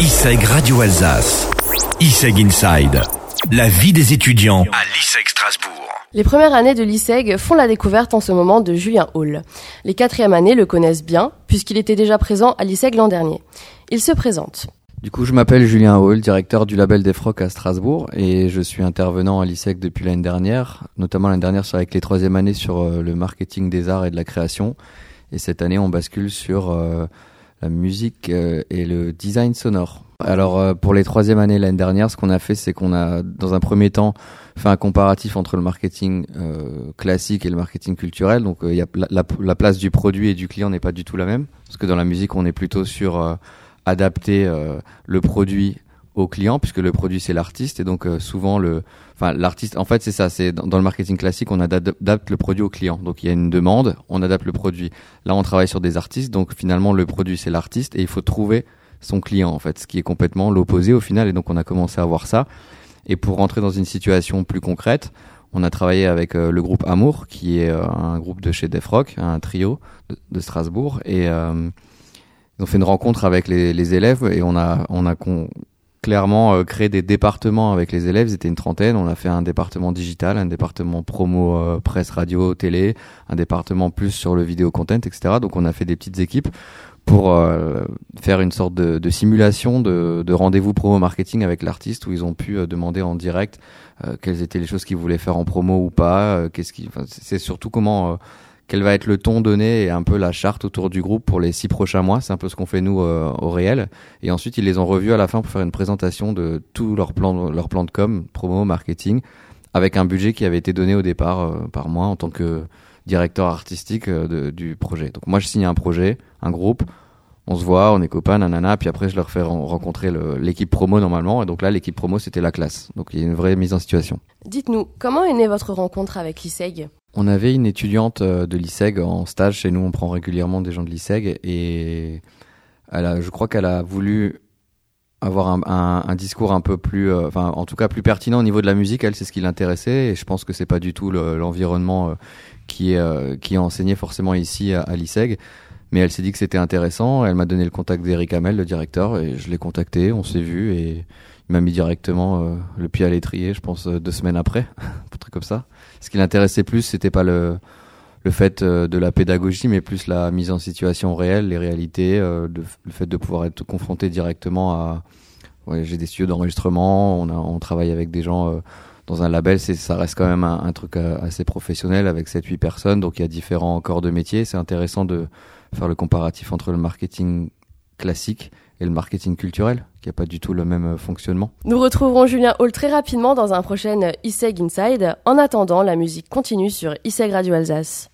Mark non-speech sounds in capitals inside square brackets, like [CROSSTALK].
ISEG Radio Alsace. ISEG Inside. La vie des étudiants à l'ISEG Strasbourg. Les premières années de l'ISEG font la découverte en ce moment de Julien Hall. Les quatrièmes années le connaissent bien, puisqu'il était déjà présent à l'ISEG l'an dernier. Il se présente. Du coup, je m'appelle Julien Hall, directeur du label des Frocs à Strasbourg, et je suis intervenant à l'ISEG depuis l'année dernière, notamment l'année dernière avec les troisième années sur euh, le marketing des arts et de la création. Et cette année, on bascule sur euh, la musique euh, et le design sonore. Alors euh, pour les troisième années l'année dernière, ce qu'on a fait, c'est qu'on a dans un premier temps fait un comparatif entre le marketing euh, classique et le marketing culturel. Donc il y a la, la, place du produit et du client n'est pas du tout la même, parce que dans la musique, on est plutôt sur adapter le produit au client puisque le produit c'est l'artiste et donc euh, souvent le enfin l'artiste en fait c'est ça c'est dans, le marketing classique on adapte le produit au client. Donc il y a une demande on adapte le produit. Là on travaille sur des artistes donc finalement le produit c'est l'artiste et il faut trouver son client en fait ce qui est complètement l'opposé au final et donc on a commencé à voir ça. Et pour rentrer dans une situation plus concrète on a travaillé avec euh, le groupe Amour qui est euh, un groupe de chez Def Rock un trio de, Strasbourg et ils ont fait une rencontre avec les, les élèves et on a on a clairement euh, créer des départements avec les élèves. Ils étaient une trentaine. On a fait un département digital, un département promo, euh, presse, radio, télé, un département plus sur le vidéo content, etc. Donc on a fait des petites équipes pour euh, faire une sorte de, de simulation de, de rendez-vous promo marketing avec l'artiste où ils ont pu demander en direct quelles étaient les choses qu'ils voulaient faire en promo ou pas. Qu'est-ce qui, c'est surtout comment quel va être le ton donné et un peu la charte autour du groupe pour les six prochains mois. C'est un peu ce qu'on fait nous euh, au réel. Et ensuite, ils les ont revus à la fin pour faire une présentation de tout leur plan, leur plan de com, promo, marketing, avec un budget qui avait été donné au départ euh, par moi en tant que directeur artistique euh, du projet. Donc moi, je signe un projet, un groupe. On se voit, on est copains, nanana, puis après je leur fais rencontrer l'équipe promo normalement, et donc là l'équipe promo c'était la classe, donc il y a une vraie mise en situation. Dites-nous, comment est née votre rencontre avec l'ISEG on avait une étudiante euh, de l'ISEG en stage chez nous, on prend régulièrement des gens de l'ISEG et elle a, je crois qu'elle a voulu avoir un, discours un peu plus, euh, enfin en tout cas plus pertinent au niveau de la musique. Elle, c'est ce qui l'intéressait et je pense que c'est pas du tout l'environnement euh, qui est qui est enseigné forcément ici à, l'ISEG. Mais elle s'est dit que c'était intéressant. Elle m'a donné le contact d'Eric Hamel, le directeur, et je l'ai contacté. On s'est vu et il m'a mis directement le pied à l'étrier, je pense deux semaines après, [LAUGHS] un comme ça ce qui l'intéressait plus, c'était pas le le fait euh, de la pédagogie, mais plus la mise en situation réelle, les réalités, euh, le fait de pouvoir être confronté directement à. Ouais, j'ai des studios d'enregistrement, on, on travaille avec des gens euh, dans un label, ça reste quand même un, truc assez professionnel avec 7-8 personnes, donc il y a différents corps de métier. C'est intéressant de faire le comparatif entre le marketing classique et le marketing culturel, qui n'a pas du tout le même euh, fonctionnement. Nous retrouverons Julien Hall très rapidement dans un prochain ISEG Inside. En attendant, la musique continue sur ISEG Radio Alsace.